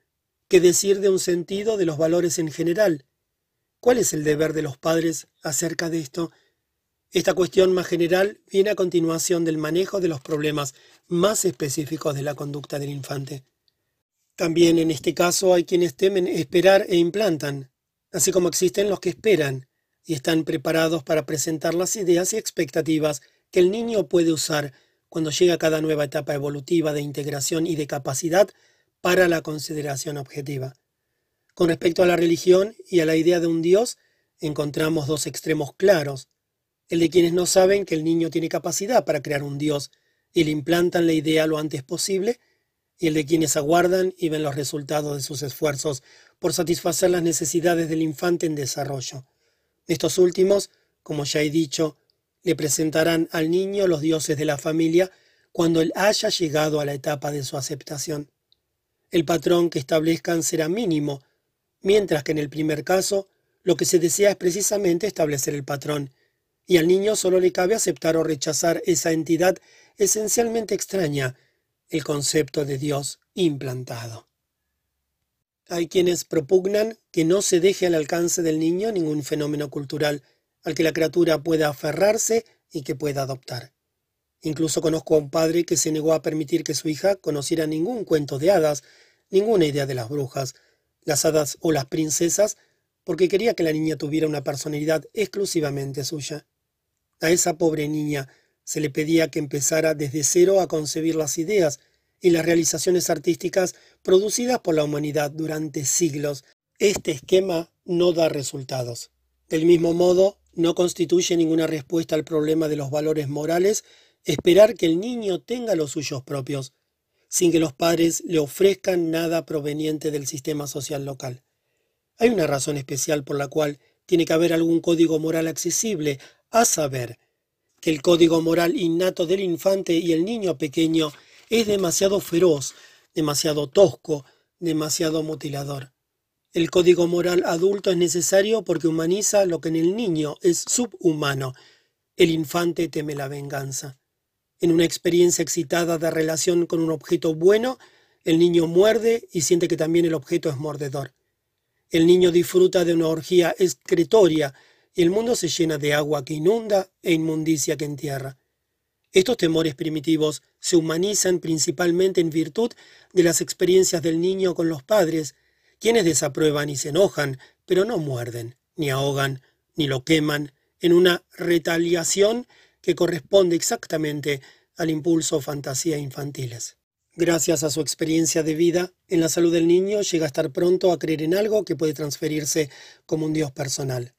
¿Qué decir de un sentido de los valores en general? ¿Cuál es el deber de los padres acerca de esto? Esta cuestión más general viene a continuación del manejo de los problemas más específicos de la conducta del infante. También en este caso hay quienes temen esperar e implantan, así como existen los que esperan y están preparados para presentar las ideas y expectativas que el niño puede usar cuando llega cada nueva etapa evolutiva de integración y de capacidad para la consideración objetiva. Con respecto a la religión y a la idea de un Dios, encontramos dos extremos claros, el de quienes no saben que el niño tiene capacidad para crear un Dios y le implantan la idea lo antes posible, y el de quienes aguardan y ven los resultados de sus esfuerzos por satisfacer las necesidades del infante en desarrollo. Estos últimos, como ya he dicho, le presentarán al niño los dioses de la familia cuando él haya llegado a la etapa de su aceptación. El patrón que establezcan será mínimo, mientras que en el primer caso lo que se desea es precisamente establecer el patrón, y al niño solo le cabe aceptar o rechazar esa entidad esencialmente extraña, el concepto de Dios implantado. Hay quienes propugnan que no se deje al alcance del niño ningún fenómeno cultural al que la criatura pueda aferrarse y que pueda adoptar. Incluso conozco a un padre que se negó a permitir que su hija conociera ningún cuento de hadas, ninguna idea de las brujas, las hadas o las princesas, porque quería que la niña tuviera una personalidad exclusivamente suya. A esa pobre niña se le pedía que empezara desde cero a concebir las ideas y las realizaciones artísticas producidas por la humanidad durante siglos. Este esquema no da resultados. Del mismo modo, no constituye ninguna respuesta al problema de los valores morales esperar que el niño tenga los suyos propios, sin que los padres le ofrezcan nada proveniente del sistema social local. Hay una razón especial por la cual tiene que haber algún código moral accesible, a saber, que el código moral innato del infante y el niño pequeño es demasiado feroz, demasiado tosco, demasiado mutilador. El código moral adulto es necesario porque humaniza lo que en el niño es subhumano El infante teme la venganza. En una experiencia excitada de relación con un objeto bueno, el niño muerde y siente que también el objeto es mordedor. El niño disfruta de una orgía excretoria y el mundo se llena de agua que inunda e inmundicia que entierra. Estos temores primitivos se humanizan principalmente en virtud de las experiencias del niño con los padres, quienes desaprueban y se enojan, pero no muerden, ni ahogan, ni lo queman, en una retaliación que corresponde exactamente al impulso o fantasía infantiles. Gracias a su experiencia de vida en la salud del niño, llega a estar pronto a creer en algo que puede transferirse como un Dios personal.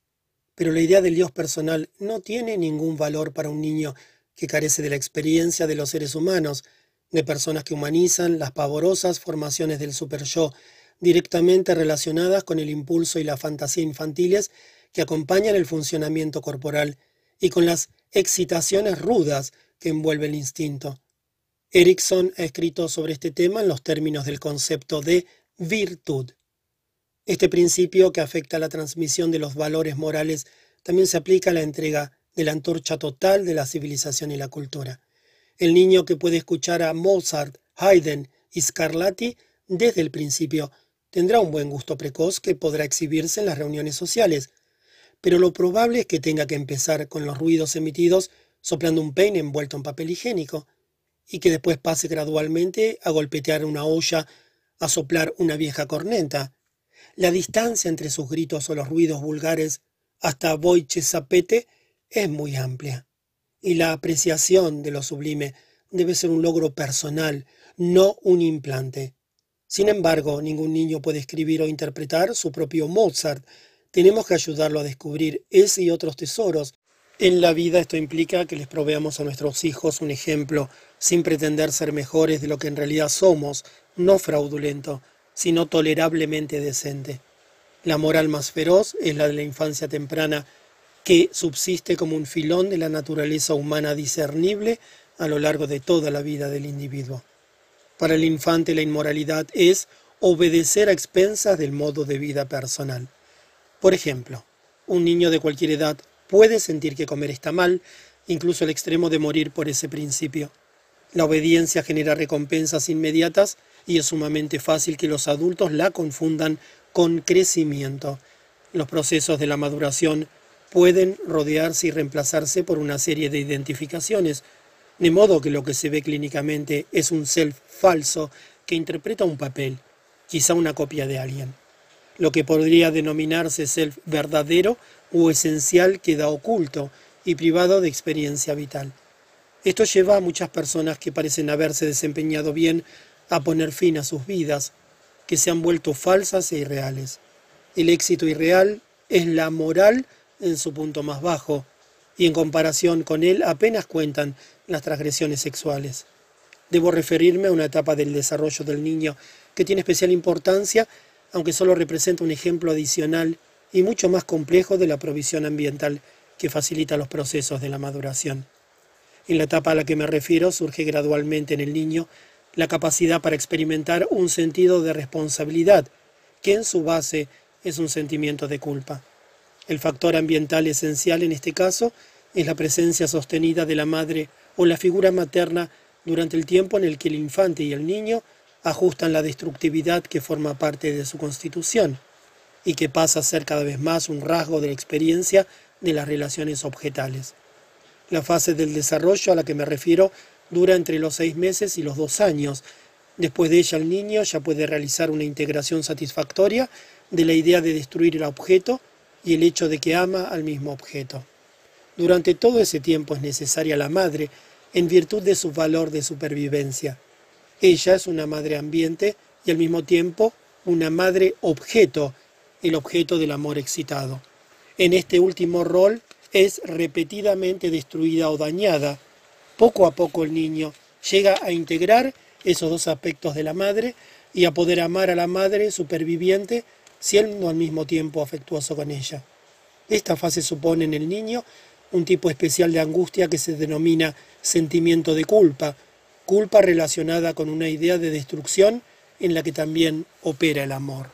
Pero la idea del Dios personal no tiene ningún valor para un niño que carece de la experiencia de los seres humanos, de personas que humanizan las pavorosas formaciones del super-yo, directamente relacionadas con el impulso y la fantasía infantiles que acompañan el funcionamiento corporal y con las excitaciones rudas que envuelve el instinto. Erickson ha escrito sobre este tema en los términos del concepto de virtud. Este principio que afecta a la transmisión de los valores morales también se aplica a la entrega de la antorcha total de la civilización y la cultura. El niño que puede escuchar a Mozart, Haydn y Scarlatti desde el principio tendrá un buen gusto precoz que podrá exhibirse en las reuniones sociales, pero lo probable es que tenga que empezar con los ruidos emitidos soplando un peine envuelto en papel higiénico, y que después pase gradualmente a golpetear una olla, a soplar una vieja corneta. La distancia entre sus gritos o los ruidos vulgares hasta Boiche Zapete es muy amplia, y la apreciación de lo sublime debe ser un logro personal, no un implante. Sin embargo, ningún niño puede escribir o interpretar su propio Mozart. Tenemos que ayudarlo a descubrir ese y otros tesoros. En la vida esto implica que les proveamos a nuestros hijos un ejemplo, sin pretender ser mejores de lo que en realidad somos, no fraudulento, sino tolerablemente decente. La moral más feroz es la de la infancia temprana, que subsiste como un filón de la naturaleza humana discernible a lo largo de toda la vida del individuo. Para el infante la inmoralidad es obedecer a expensas del modo de vida personal. Por ejemplo, un niño de cualquier edad puede sentir que comer está mal, incluso al extremo de morir por ese principio. La obediencia genera recompensas inmediatas y es sumamente fácil que los adultos la confundan con crecimiento. Los procesos de la maduración pueden rodearse y reemplazarse por una serie de identificaciones, de modo que lo que se ve clínicamente es un self falso que interpreta un papel, quizá una copia de alguien. Lo que podría denominarse self verdadero o esencial queda oculto y privado de experiencia vital. Esto lleva a muchas personas que parecen haberse desempeñado bien a poner fin a sus vidas, que se han vuelto falsas e irreales. El éxito irreal es la moral en su punto más bajo, y en comparación con él apenas cuentan las transgresiones sexuales. Debo referirme a una etapa del desarrollo del niño que tiene especial importancia, aunque solo representa un ejemplo adicional y mucho más complejo de la provisión ambiental que facilita los procesos de la maduración. En la etapa a la que me refiero surge gradualmente en el niño la capacidad para experimentar un sentido de responsabilidad, que en su base es un sentimiento de culpa. El factor ambiental esencial en este caso es la presencia sostenida de la madre o la figura materna durante el tiempo en el que el infante y el niño ajustan la destructividad que forma parte de su constitución y que pasa a ser cada vez más un rasgo de la experiencia de las relaciones objetales. La fase del desarrollo a la que me refiero dura entre los seis meses y los dos años. Después de ella el niño ya puede realizar una integración satisfactoria de la idea de destruir el objeto y el hecho de que ama al mismo objeto. Durante todo ese tiempo es necesaria la madre en virtud de su valor de supervivencia. Ella es una madre ambiente y al mismo tiempo una madre objeto, el objeto del amor excitado. En este último rol es repetidamente destruida o dañada. Poco a poco el niño llega a integrar esos dos aspectos de la madre y a poder amar a la madre superviviente siendo al mismo tiempo afectuoso con ella. Esta fase supone en el niño un tipo especial de angustia que se denomina sentimiento de culpa, culpa relacionada con una idea de destrucción en la que también opera el amor.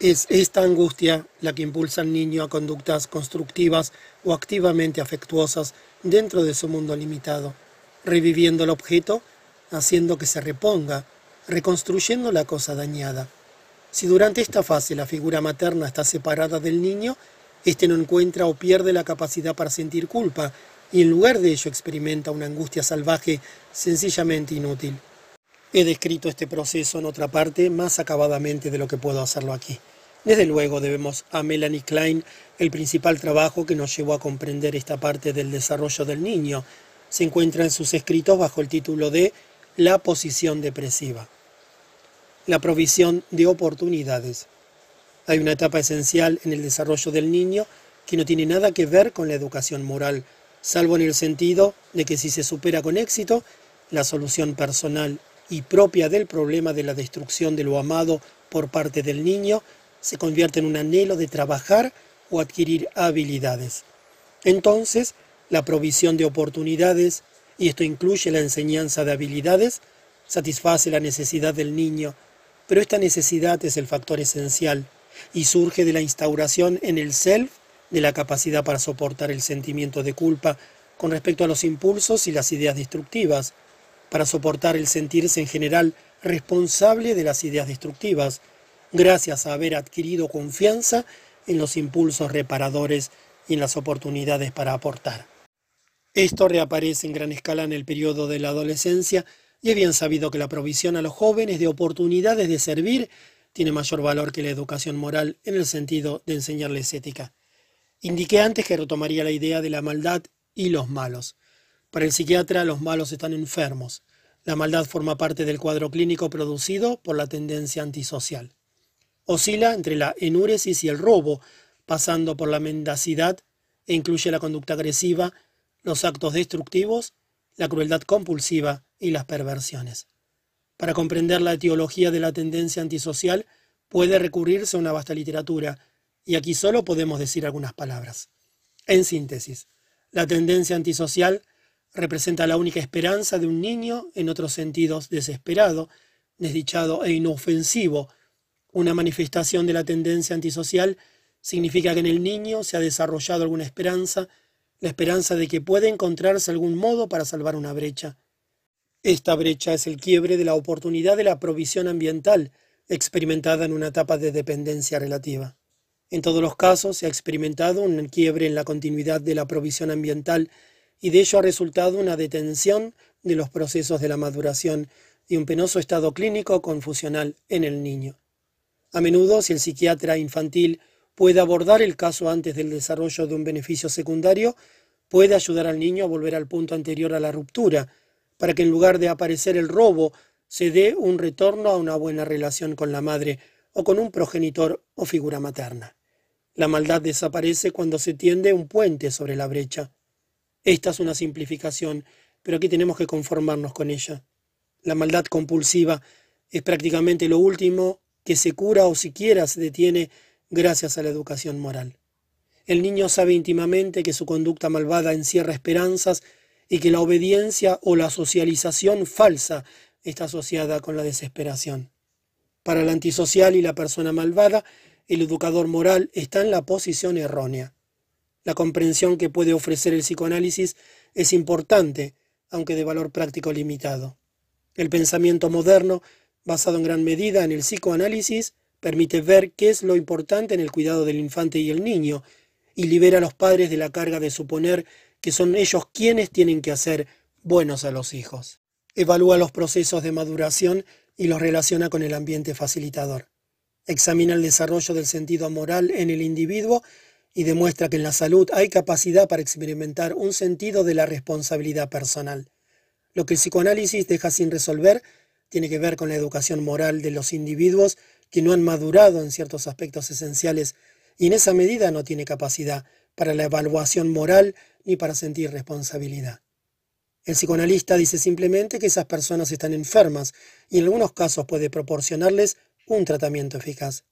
Es esta angustia la que impulsa al niño a conductas constructivas o activamente afectuosas dentro de su mundo limitado, reviviendo el objeto, haciendo que se reponga, reconstruyendo la cosa dañada. Si durante esta fase la figura materna está separada del niño, éste no encuentra o pierde la capacidad para sentir culpa y en lugar de ello experimenta una angustia salvaje sencillamente inútil. He descrito este proceso en otra parte más acabadamente de lo que puedo hacerlo aquí. Desde luego debemos a Melanie Klein el principal trabajo que nos llevó a comprender esta parte del desarrollo del niño. Se encuentra en sus escritos bajo el título de La posición depresiva. La provisión de oportunidades. Hay una etapa esencial en el desarrollo del niño que no tiene nada que ver con la educación moral, salvo en el sentido de que si se supera con éxito, la solución personal y propia del problema de la destrucción de lo amado por parte del niño se convierte en un anhelo de trabajar o adquirir habilidades. Entonces, la provisión de oportunidades, y esto incluye la enseñanza de habilidades, satisface la necesidad del niño, pero esta necesidad es el factor esencial y surge de la instauración en el self de la capacidad para soportar el sentimiento de culpa con respecto a los impulsos y las ideas destructivas, para soportar el sentirse en general responsable de las ideas destructivas, gracias a haber adquirido confianza en los impulsos reparadores y en las oportunidades para aportar. Esto reaparece en gran escala en el periodo de la adolescencia y es bien sabido que la provisión a los jóvenes de oportunidades de servir tiene mayor valor que la educación moral en el sentido de enseñarles ética. Indiqué antes que retomaría la idea de la maldad y los malos. Para el psiquiatra, los malos están enfermos. La maldad forma parte del cuadro clínico producido por la tendencia antisocial. Oscila entre la enuresis y el robo, pasando por la mendacidad e incluye la conducta agresiva, los actos destructivos, la crueldad compulsiva y las perversiones. Para comprender la etiología de la tendencia antisocial puede recurrirse a una vasta literatura, y aquí solo podemos decir algunas palabras. En síntesis, la tendencia antisocial representa la única esperanza de un niño, en otros sentidos desesperado, desdichado e inofensivo. Una manifestación de la tendencia antisocial significa que en el niño se ha desarrollado alguna esperanza, la esperanza de que puede encontrarse algún modo para salvar una brecha. Esta brecha es el quiebre de la oportunidad de la provisión ambiental experimentada en una etapa de dependencia relativa. En todos los casos se ha experimentado un quiebre en la continuidad de la provisión ambiental y de ello ha resultado una detención de los procesos de la maduración y un penoso estado clínico confusional en el niño. A menudo, si el psiquiatra infantil puede abordar el caso antes del desarrollo de un beneficio secundario, puede ayudar al niño a volver al punto anterior a la ruptura, para que en lugar de aparecer el robo, se dé un retorno a una buena relación con la madre o con un progenitor o figura materna. La maldad desaparece cuando se tiende un puente sobre la brecha. Esta es una simplificación, pero aquí tenemos que conformarnos con ella. La maldad compulsiva es prácticamente lo último que se cura o siquiera se detiene gracias a la educación moral. El niño sabe íntimamente que su conducta malvada encierra esperanzas y que la obediencia o la socialización falsa está asociada con la desesperación. Para el antisocial y la persona malvada, el educador moral está en la posición errónea. La comprensión que puede ofrecer el psicoanálisis es importante, aunque de valor práctico limitado. El pensamiento moderno, basado en gran medida en el psicoanálisis, permite ver qué es lo importante en el cuidado del infante y el niño, y libera a los padres de la carga de suponer que son ellos quienes tienen que hacer buenos a los hijos. Evalúa los procesos de maduración y los relaciona con el ambiente facilitador. Examina el desarrollo del sentido moral en el individuo y demuestra que en la salud hay capacidad para experimentar un sentido de la responsabilidad personal. Lo que el psicoanálisis deja sin resolver tiene que ver con la educación moral de los individuos que no han madurado en ciertos aspectos esenciales y en esa medida no tiene capacidad para la evaluación moral ni para sentir responsabilidad. El psicoanalista dice simplemente que esas personas están enfermas y en algunos casos puede proporcionarles un tratamiento eficaz.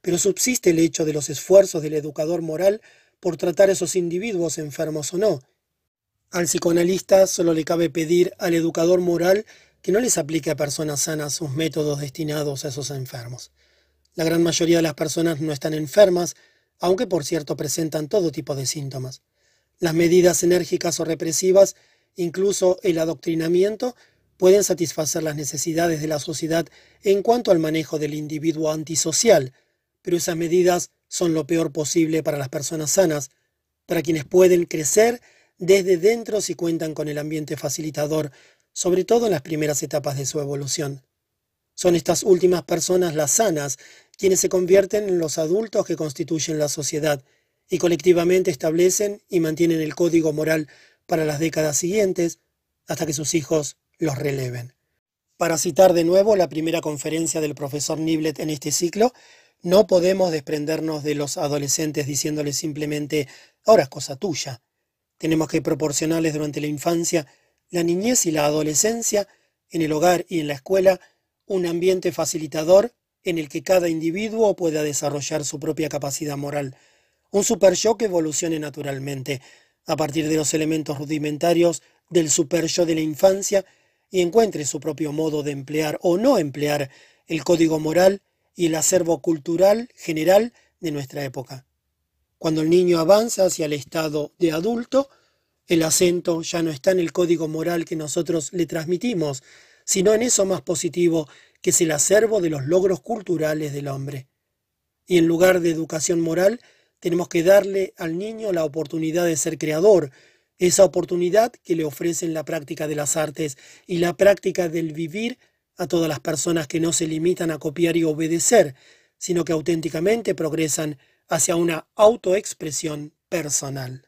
Pero subsiste el hecho de los esfuerzos del educador moral por tratar a esos individuos enfermos o no. Al psicoanalista solo le cabe pedir al educador moral que no les aplique a personas sanas sus métodos destinados a esos enfermos. La gran mayoría de las personas no están enfermas, aunque por cierto presentan todo tipo de síntomas. Las medidas enérgicas o represivas, incluso el adoctrinamiento, pueden satisfacer las necesidades de la sociedad en cuanto al manejo del individuo antisocial, pero esas medidas son lo peor posible para las personas sanas, para quienes pueden crecer desde dentro si cuentan con el ambiente facilitador, sobre todo en las primeras etapas de su evolución. Son estas últimas personas las sanas quienes se convierten en los adultos que constituyen la sociedad y colectivamente establecen y mantienen el código moral para las décadas siguientes hasta que sus hijos los releven. Para citar de nuevo la primera conferencia del profesor Niblet en este ciclo, no podemos desprendernos de los adolescentes diciéndoles simplemente, ahora es cosa tuya. Tenemos que proporcionarles durante la infancia, la niñez y la adolescencia, en el hogar y en la escuela, un ambiente facilitador en el que cada individuo pueda desarrollar su propia capacidad moral, un super yo que evolucione naturalmente, a partir de los elementos rudimentarios del super yo de la infancia y encuentre su propio modo de emplear o no emplear el código moral y el acervo cultural general de nuestra época. Cuando el niño avanza hacia el estado de adulto, el acento ya no está en el código moral que nosotros le transmitimos, sino en eso más positivo que es el acervo de los logros culturales del hombre. Y en lugar de educación moral, tenemos que darle al niño la oportunidad de ser creador, esa oportunidad que le ofrecen la práctica de las artes y la práctica del vivir a todas las personas que no se limitan a copiar y obedecer, sino que auténticamente progresan hacia una autoexpresión personal.